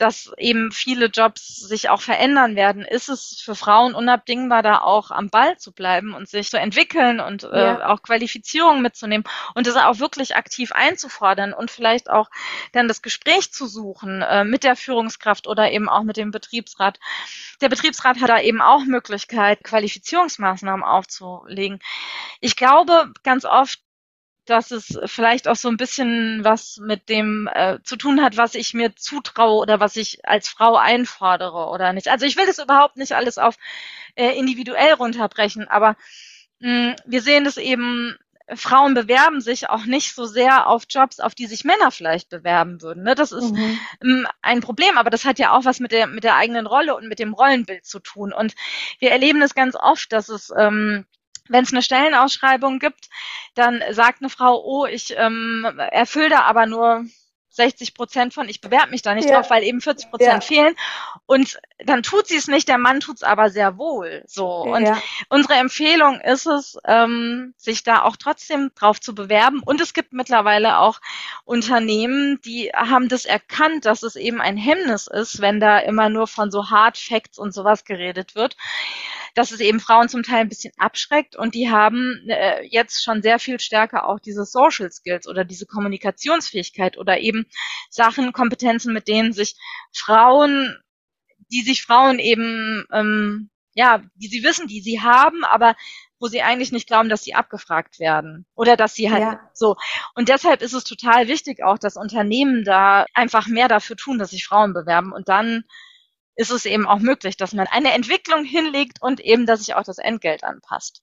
dass eben viele Jobs sich auch verändern werden, ist es für Frauen unabdingbar, da auch am Ball zu bleiben und sich zu entwickeln und äh, ja. äh, auch Qualifizierungen mitzunehmen und das auch wirklich aktiv einzufordern und vielleicht auch dann das Gespräch zu suchen äh, mit der Führungskraft oder eben auch mit dem Betriebsrat. Der Betriebsrat hat da eben auch Möglichkeit, Qualifizierungsmaßnahmen aufzulegen. Ich glaube ganz oft, dass es vielleicht auch so ein bisschen was mit dem äh, zu tun hat, was ich mir zutraue oder was ich als Frau einfordere oder nicht. Also ich will das überhaupt nicht alles auf äh, individuell runterbrechen, aber mh, wir sehen das eben, Frauen bewerben sich auch nicht so sehr auf Jobs, auf die sich Männer vielleicht bewerben würden. Ne? Das ist mhm. ähm, ein Problem, aber das hat ja auch was mit der, mit der eigenen Rolle und mit dem Rollenbild zu tun. Und wir erleben es ganz oft, dass es ähm, wenn es eine Stellenausschreibung gibt, dann sagt eine Frau, oh, ich ähm, erfülle da aber nur 60 Prozent von, ich bewerbe mich da nicht ja. drauf, weil eben 40 Prozent ja. fehlen. Und dann tut sie es nicht, der Mann tut es aber sehr wohl. So. Und ja. unsere Empfehlung ist es, ähm, sich da auch trotzdem drauf zu bewerben. Und es gibt mittlerweile auch Unternehmen, die haben das erkannt, dass es eben ein Hemmnis ist, wenn da immer nur von so Hard Facts und sowas geredet wird dass es eben Frauen zum Teil ein bisschen abschreckt und die haben äh, jetzt schon sehr viel stärker auch diese Social Skills oder diese Kommunikationsfähigkeit oder eben Sachen, Kompetenzen, mit denen sich Frauen, die sich Frauen eben, ähm, ja, die sie wissen, die sie haben, aber wo sie eigentlich nicht glauben, dass sie abgefragt werden oder dass sie halt ja. so. Und deshalb ist es total wichtig auch, dass Unternehmen da einfach mehr dafür tun, dass sich Frauen bewerben und dann ist es eben auch möglich, dass man eine Entwicklung hinlegt und eben, dass sich auch das Entgelt anpasst.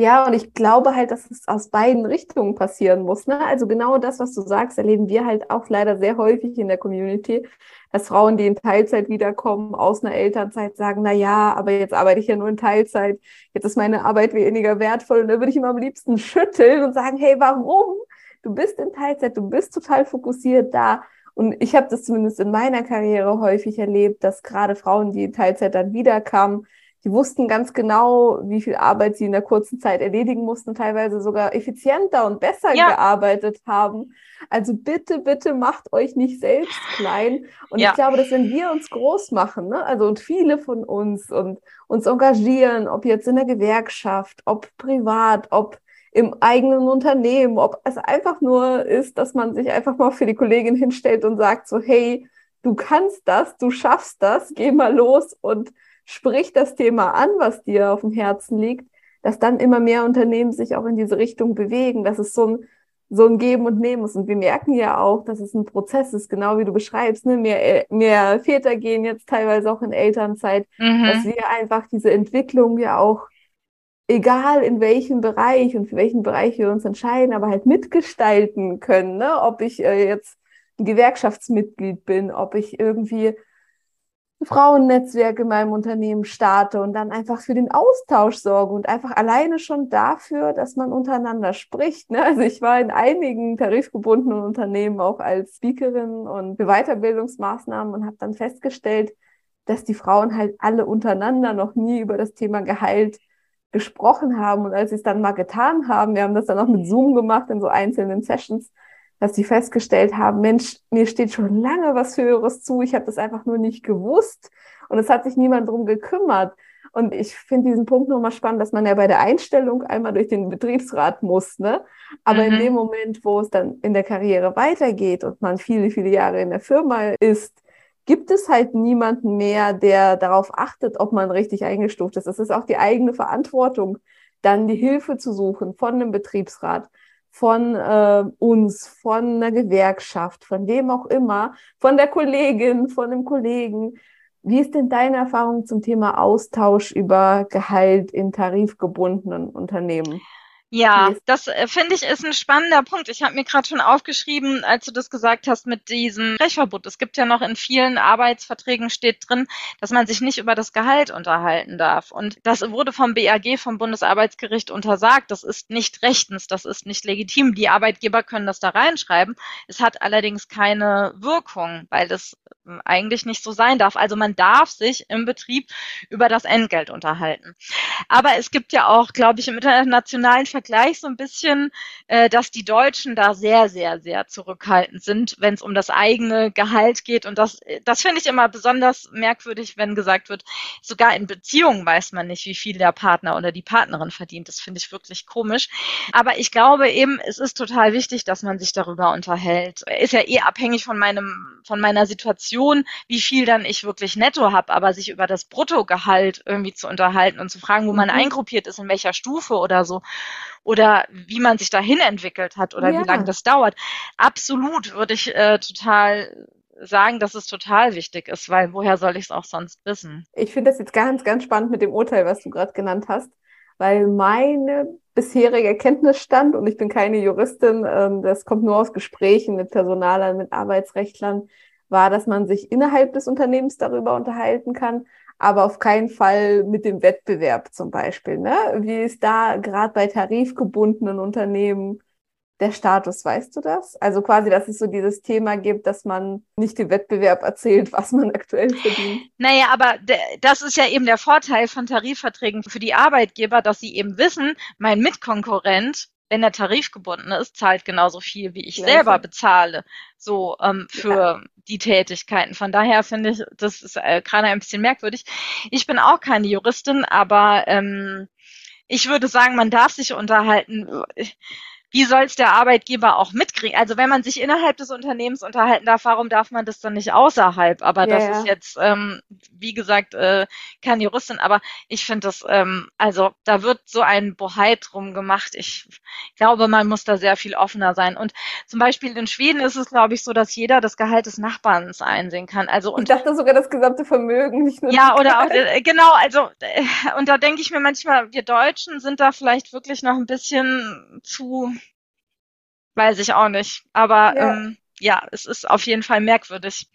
Ja, und ich glaube halt, dass es aus beiden Richtungen passieren muss. Ne? Also genau das, was du sagst, erleben wir halt auch leider sehr häufig in der Community, dass Frauen, die in Teilzeit wiederkommen, aus einer Elternzeit sagen, na ja, aber jetzt arbeite ich ja nur in Teilzeit, jetzt ist meine Arbeit weniger wertvoll und da würde ich immer am liebsten schütteln und sagen, hey, warum? Du bist in Teilzeit, du bist total fokussiert da und ich habe das zumindest in meiner Karriere häufig erlebt, dass gerade Frauen, die in Teilzeit dann wiederkamen, die wussten ganz genau, wie viel Arbeit sie in der kurzen Zeit erledigen mussten, teilweise sogar effizienter und besser ja. gearbeitet haben. Also bitte, bitte macht euch nicht selbst klein. Und ja. ich glaube, dass wenn wir uns groß machen, ne, also und viele von uns und uns engagieren, ob jetzt in der Gewerkschaft, ob privat, ob im eigenen Unternehmen, ob es einfach nur ist, dass man sich einfach mal für die Kollegin hinstellt und sagt so, hey, du kannst das, du schaffst das, geh mal los und sprich das Thema an, was dir auf dem Herzen liegt, dass dann immer mehr Unternehmen sich auch in diese Richtung bewegen, dass es so ein, so ein Geben und Nehmen ist. Und wir merken ja auch, dass es ein Prozess ist, genau wie du beschreibst, ne? mehr, mehr Väter gehen jetzt teilweise auch in Elternzeit, mhm. dass wir einfach diese Entwicklung ja auch egal in welchem Bereich und für welchen Bereich wir uns entscheiden, aber halt mitgestalten können, ne? ob ich äh, jetzt ein Gewerkschaftsmitglied bin, ob ich irgendwie Frauennetzwerk in meinem Unternehmen starte und dann einfach für den Austausch sorge und einfach alleine schon dafür, dass man untereinander spricht. Ne? Also ich war in einigen tarifgebundenen Unternehmen auch als Speakerin und für Weiterbildungsmaßnahmen und habe dann festgestellt, dass die Frauen halt alle untereinander noch nie über das Thema Gehalt gesprochen haben und als sie es dann mal getan haben, wir haben das dann auch mit Zoom gemacht in so einzelnen Sessions, dass sie festgestellt haben, Mensch, mir steht schon lange was Höheres zu, ich habe das einfach nur nicht gewusst und es hat sich niemand drum gekümmert. Und ich finde diesen Punkt nochmal spannend, dass man ja bei der Einstellung einmal durch den Betriebsrat muss, ne? Aber mhm. in dem Moment, wo es dann in der Karriere weitergeht und man viele, viele Jahre in der Firma ist, gibt es halt niemanden mehr, der darauf achtet, ob man richtig eingestuft ist. Es ist auch die eigene Verantwortung, dann die Hilfe zu suchen von einem Betriebsrat, von äh, uns, von einer Gewerkschaft, von wem auch immer, von der Kollegin, von dem Kollegen. Wie ist denn deine Erfahrung zum Thema Austausch über Gehalt in tarifgebundenen Unternehmen? Ja, das äh, finde ich ist ein spannender Punkt. Ich habe mir gerade schon aufgeschrieben, als du das gesagt hast mit diesem Sprechverbot. Es gibt ja noch in vielen Arbeitsverträgen steht drin, dass man sich nicht über das Gehalt unterhalten darf. Und das wurde vom BAG, vom Bundesarbeitsgericht untersagt. Das ist nicht rechtens, das ist nicht legitim. Die Arbeitgeber können das da reinschreiben. Es hat allerdings keine Wirkung, weil das äh, eigentlich nicht so sein darf. Also man darf sich im Betrieb über das Entgelt unterhalten. Aber es gibt ja auch, glaube ich, im internationalen Vergleich so ein bisschen, äh, dass die Deutschen da sehr, sehr, sehr zurückhaltend sind, wenn es um das eigene Gehalt geht. Und das, das finde ich immer besonders merkwürdig, wenn gesagt wird, sogar in Beziehungen weiß man nicht, wie viel der Partner oder die Partnerin verdient. Das finde ich wirklich komisch. Aber ich glaube eben, es ist total wichtig, dass man sich darüber unterhält. Ist ja eh abhängig von meinem, von meiner Situation, wie viel dann ich wirklich netto habe, aber sich über das Bruttogehalt irgendwie zu unterhalten und zu fragen, wo man mhm. eingruppiert ist, in welcher Stufe oder so oder wie man sich dahin entwickelt hat oder ja. wie lange das dauert. Absolut würde ich äh, total sagen, dass es total wichtig ist, weil woher soll ich es auch sonst wissen? Ich finde das jetzt ganz, ganz spannend mit dem Urteil, was du gerade genannt hast, weil meine bisherige Kenntnisstand, und ich bin keine Juristin, ähm, das kommt nur aus Gesprächen mit Personalern, mit Arbeitsrechtlern, war, dass man sich innerhalb des Unternehmens darüber unterhalten kann, aber auf keinen Fall mit dem Wettbewerb zum Beispiel. Ne? Wie ist da gerade bei tarifgebundenen Unternehmen der Status, weißt du das? Also quasi, dass es so dieses Thema gibt, dass man nicht den Wettbewerb erzählt, was man aktuell verdient. Naja, aber das ist ja eben der Vorteil von Tarifverträgen für die Arbeitgeber, dass sie eben wissen, mein Mitkonkurrent wenn er tarifgebunden ist, zahlt genauso viel, wie ich ja, selber bezahle, so ähm, für ja. die Tätigkeiten. Von daher finde ich, das ist äh, gerade ein bisschen merkwürdig. Ich bin auch keine Juristin, aber ähm, ich würde sagen, man darf sich unterhalten wie soll es der Arbeitgeber auch mitkriegen? Also wenn man sich innerhalb des Unternehmens unterhalten darf, warum darf man das dann nicht außerhalb? Aber ja, das ja. ist jetzt, ähm, wie gesagt, äh, keine Juristin, aber ich finde das, ähm, also da wird so ein Bohai drum gemacht. Ich glaube, man muss da sehr viel offener sein. Und zum Beispiel in Schweden ist es, glaube ich, so, dass jeder das Gehalt des Nachbarns einsehen kann. Also und ich dachte sogar das gesamte Vermögen, nicht nur Ja, oder auch, äh, genau, also äh, und da denke ich mir manchmal, wir Deutschen sind da vielleicht wirklich noch ein bisschen zu Weiß ich auch nicht. Aber ja, ähm, ja es ist auf jeden Fall merkwürdig.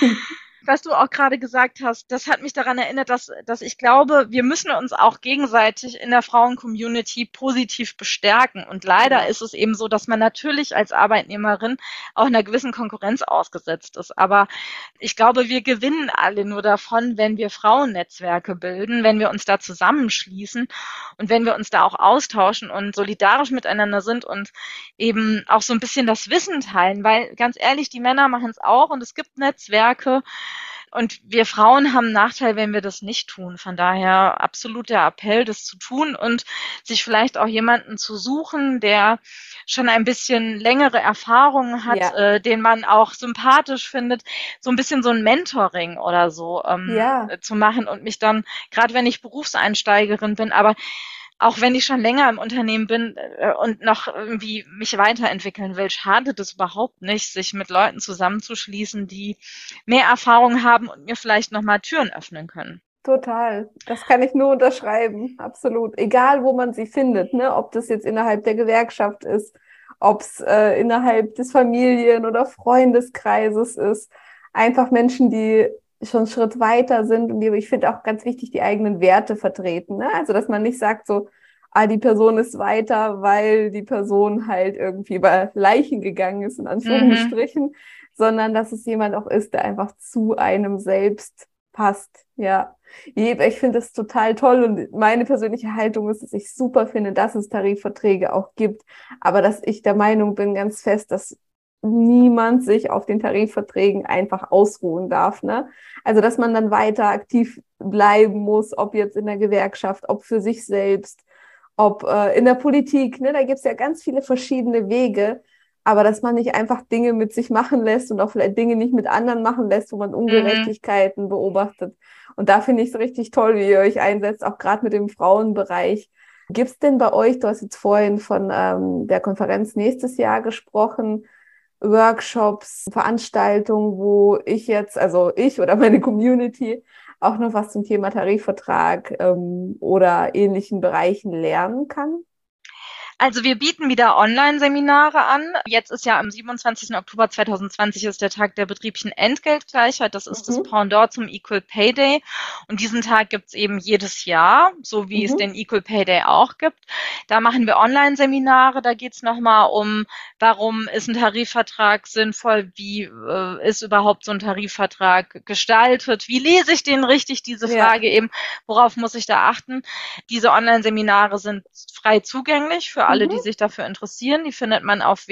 was du auch gerade gesagt hast, das hat mich daran erinnert, dass, dass ich glaube, wir müssen uns auch gegenseitig in der Frauen-Community positiv bestärken. Und leider ist es eben so, dass man natürlich als Arbeitnehmerin auch einer gewissen Konkurrenz ausgesetzt ist. Aber ich glaube, wir gewinnen alle nur davon, wenn wir Frauennetzwerke bilden, wenn wir uns da zusammenschließen und wenn wir uns da auch austauschen und solidarisch miteinander sind und eben auch so ein bisschen das Wissen teilen. Weil ganz ehrlich, die Männer machen es auch und es gibt Netzwerke, und wir Frauen haben einen Nachteil, wenn wir das nicht tun. Von daher absolut der Appell, das zu tun und sich vielleicht auch jemanden zu suchen, der schon ein bisschen längere Erfahrungen hat, ja. äh, den man auch sympathisch findet, so ein bisschen so ein Mentoring oder so ähm, ja. zu machen und mich dann, gerade wenn ich Berufseinsteigerin bin, aber auch wenn ich schon länger im Unternehmen bin äh, und noch irgendwie mich weiterentwickeln will, schadet es überhaupt nicht, sich mit Leuten zusammenzuschließen, die mehr Erfahrung haben und mir vielleicht nochmal Türen öffnen können. Total. Das kann ich nur unterschreiben. Absolut. Egal, wo man sie findet, ne? ob das jetzt innerhalb der Gewerkschaft ist, ob es äh, innerhalb des Familien- oder Freundeskreises ist. Einfach Menschen, die schon einen Schritt weiter sind und die, ich finde auch ganz wichtig, die eigenen Werte vertreten. Ne? Also, dass man nicht sagt so, ah, die Person ist weiter, weil die Person halt irgendwie über Leichen gegangen ist, in Anführungsstrichen, mhm. sondern dass es jemand auch ist, der einfach zu einem selbst passt. Ja, ich finde das total toll und meine persönliche Haltung ist, dass ich super finde, dass es Tarifverträge auch gibt, aber dass ich der Meinung bin ganz fest, dass niemand sich auf den Tarifverträgen einfach ausruhen darf. Ne? Also dass man dann weiter aktiv bleiben muss, ob jetzt in der Gewerkschaft, ob für sich selbst, ob äh, in der Politik. Ne? Da gibt es ja ganz viele verschiedene Wege. Aber dass man nicht einfach Dinge mit sich machen lässt und auch vielleicht Dinge nicht mit anderen machen lässt, wo man mhm. Ungerechtigkeiten mhm. beobachtet. Und da finde ich es richtig toll, wie ihr euch einsetzt, auch gerade mit dem Frauenbereich. Gibt es denn bei euch, du hast jetzt vorhin von ähm, der Konferenz nächstes Jahr gesprochen, Workshops, Veranstaltungen, wo ich jetzt, also ich oder meine Community, auch noch was zum Thema Tarifvertrag ähm, oder ähnlichen Bereichen lernen kann? Also wir bieten wieder Online-Seminare an. Jetzt ist ja am 27. Oktober 2020 ist der Tag der betrieblichen Entgeltgleichheit. Das ist mhm. das Pendant zum Equal Pay Day. Und diesen Tag gibt's eben jedes Jahr, so wie mhm. es den Equal Pay Day auch gibt. Da machen wir Online-Seminare. Da geht's nochmal um, warum ist ein Tarifvertrag sinnvoll? Wie äh, ist überhaupt so ein Tarifvertrag gestaltet? Wie lese ich den richtig? Diese Frage ja. eben, worauf muss ich da achten? Diese Online-Seminare sind frei zugänglich für alle, mhm. die sich dafür interessieren. Die findet man auf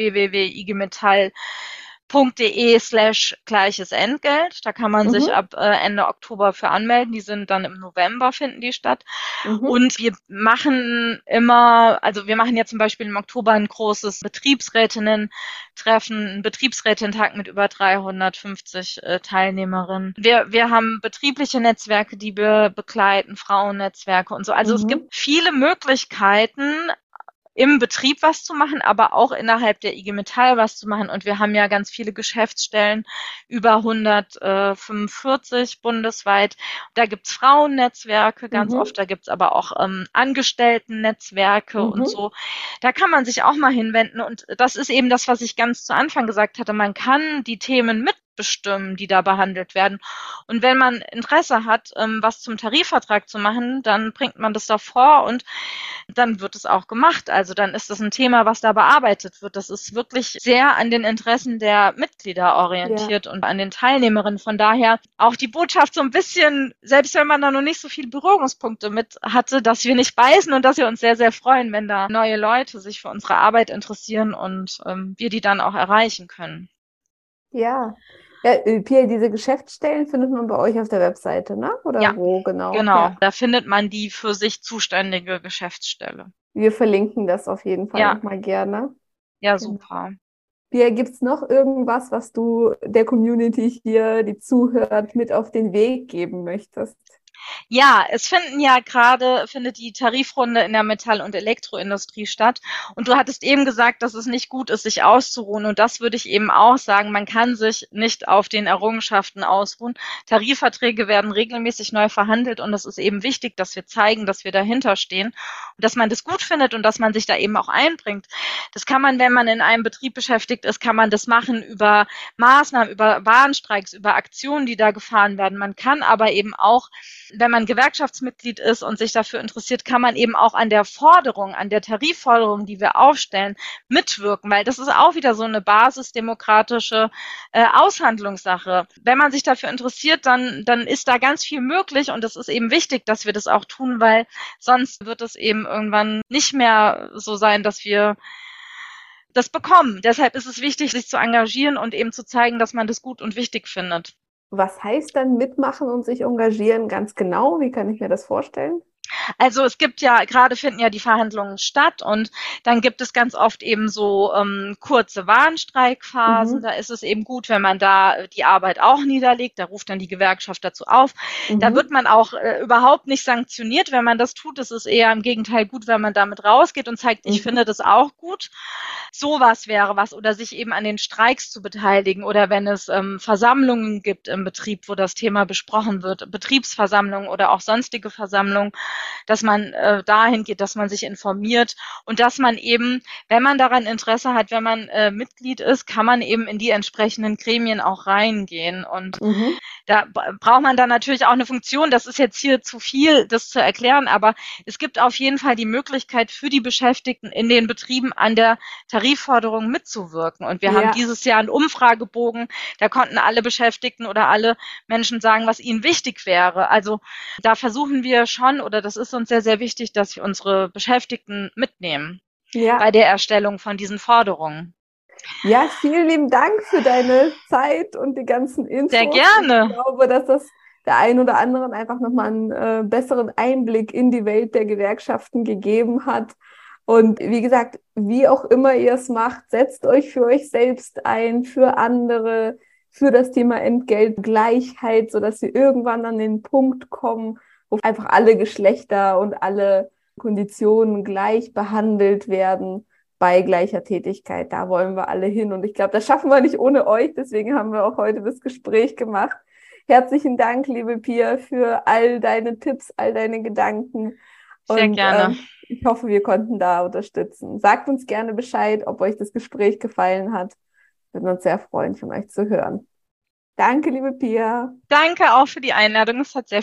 www.igmetall.de slash gleiches Entgelt. Da kann man mhm. sich ab äh, Ende Oktober für anmelden. Die sind dann im November, finden die statt. Mhm. Und wir machen immer, also wir machen ja zum Beispiel im Oktober ein großes Betriebsrätinnen-Treffen, einen Betriebsrätintag mit über 350 äh, Teilnehmerinnen. Wir, wir haben betriebliche Netzwerke, die wir begleiten, Frauennetzwerke und so. Also mhm. es gibt viele Möglichkeiten, im Betrieb was zu machen, aber auch innerhalb der IG Metall was zu machen. Und wir haben ja ganz viele Geschäftsstellen, über 145 bundesweit. Da gibt's Frauennetzwerke ganz mhm. oft, da gibt's aber auch ähm, Angestellten-Netzwerke mhm. und so. Da kann man sich auch mal hinwenden. Und das ist eben das, was ich ganz zu Anfang gesagt hatte. Man kann die Themen mit bestimmen, die da behandelt werden. Und wenn man Interesse hat, ähm, was zum Tarifvertrag zu machen, dann bringt man das da vor und dann wird es auch gemacht. Also dann ist das ein Thema, was da bearbeitet wird. Das ist wirklich sehr an den Interessen der Mitglieder orientiert ja. und an den Teilnehmerinnen. Von daher auch die Botschaft so ein bisschen, selbst wenn man da noch nicht so viele Berührungspunkte mit hatte, dass wir nicht beißen und dass wir uns sehr, sehr freuen, wenn da neue Leute sich für unsere Arbeit interessieren und ähm, wir die dann auch erreichen können. Ja, ja, äh, Pia, diese Geschäftsstellen findet man bei euch auf der Webseite, ne? Oder ja, wo genau? Genau, ja. da findet man die für sich zuständige Geschäftsstelle. Wir verlinken das auf jeden Fall ja. nochmal gerne. Ja, genau. super. Pia, gibt es noch irgendwas, was du der Community hier, die zuhört, mit auf den Weg geben möchtest? Ja, es finden ja gerade, findet die Tarifrunde in der Metall- und Elektroindustrie statt. Und du hattest eben gesagt, dass es nicht gut ist, sich auszuruhen. Und das würde ich eben auch sagen. Man kann sich nicht auf den Errungenschaften ausruhen. Tarifverträge werden regelmäßig neu verhandelt. Und es ist eben wichtig, dass wir zeigen, dass wir dahinter stehen und dass man das gut findet und dass man sich da eben auch einbringt. Das kann man, wenn man in einem Betrieb beschäftigt ist, kann man das machen über Maßnahmen, über Warnstreiks, über Aktionen, die da gefahren werden. Man kann aber eben auch wenn man Gewerkschaftsmitglied ist und sich dafür interessiert, kann man eben auch an der Forderung, an der Tarifforderung, die wir aufstellen, mitwirken, weil das ist auch wieder so eine basisdemokratische äh, Aushandlungssache. Wenn man sich dafür interessiert, dann, dann ist da ganz viel möglich und es ist eben wichtig, dass wir das auch tun, weil sonst wird es eben irgendwann nicht mehr so sein, dass wir das bekommen. Deshalb ist es wichtig, sich zu engagieren und eben zu zeigen, dass man das gut und wichtig findet. Was heißt dann mitmachen und sich engagieren ganz genau? Wie kann ich mir das vorstellen? Also es gibt ja, gerade finden ja die Verhandlungen statt und dann gibt es ganz oft eben so ähm, kurze Warnstreikphasen. Mhm. Da ist es eben gut, wenn man da die Arbeit auch niederlegt. Da ruft dann die Gewerkschaft dazu auf. Mhm. Da wird man auch äh, überhaupt nicht sanktioniert, wenn man das tut. Es ist eher im Gegenteil gut, wenn man damit rausgeht und zeigt, ich mhm. finde das auch gut. Sowas wäre was oder sich eben an den Streiks zu beteiligen oder wenn es ähm, Versammlungen gibt im Betrieb, wo das Thema besprochen wird, Betriebsversammlungen oder auch sonstige Versammlungen dass man äh, dahin geht, dass man sich informiert und dass man eben, wenn man daran Interesse hat, wenn man äh, Mitglied ist, kann man eben in die entsprechenden Gremien auch reingehen. Und mhm. da braucht man dann natürlich auch eine Funktion. Das ist jetzt hier zu viel, das zu erklären, aber es gibt auf jeden Fall die Möglichkeit für die Beschäftigten in den Betrieben an der Tarifforderung mitzuwirken. Und wir ja. haben dieses Jahr einen Umfragebogen, da konnten alle Beschäftigten oder alle Menschen sagen, was ihnen wichtig wäre. Also da versuchen wir schon oder das ist uns sehr, sehr wichtig, dass wir unsere Beschäftigten mitnehmen ja. bei der Erstellung von diesen Forderungen. Ja, vielen lieben Dank für deine Zeit und die ganzen Infos. Sehr gerne. Ich glaube, dass das der einen oder anderen einfach nochmal einen äh, besseren Einblick in die Welt der Gewerkschaften gegeben hat. Und wie gesagt, wie auch immer ihr es macht, setzt euch für euch selbst ein, für andere, für das Thema Entgeltgleichheit, sodass wir irgendwann an den Punkt kommen, wo einfach alle Geschlechter und alle Konditionen gleich behandelt werden bei gleicher Tätigkeit. Da wollen wir alle hin. Und ich glaube, das schaffen wir nicht ohne euch. Deswegen haben wir auch heute das Gespräch gemacht. Herzlichen Dank, liebe Pia, für all deine Tipps, all deine Gedanken. Sehr und, gerne. Ähm, Ich hoffe, wir konnten da unterstützen. Sagt uns gerne Bescheid, ob euch das Gespräch gefallen hat. Würden uns sehr freuen, von euch zu hören. Danke, liebe Pia. Danke auch für die Einladung. Es hat sehr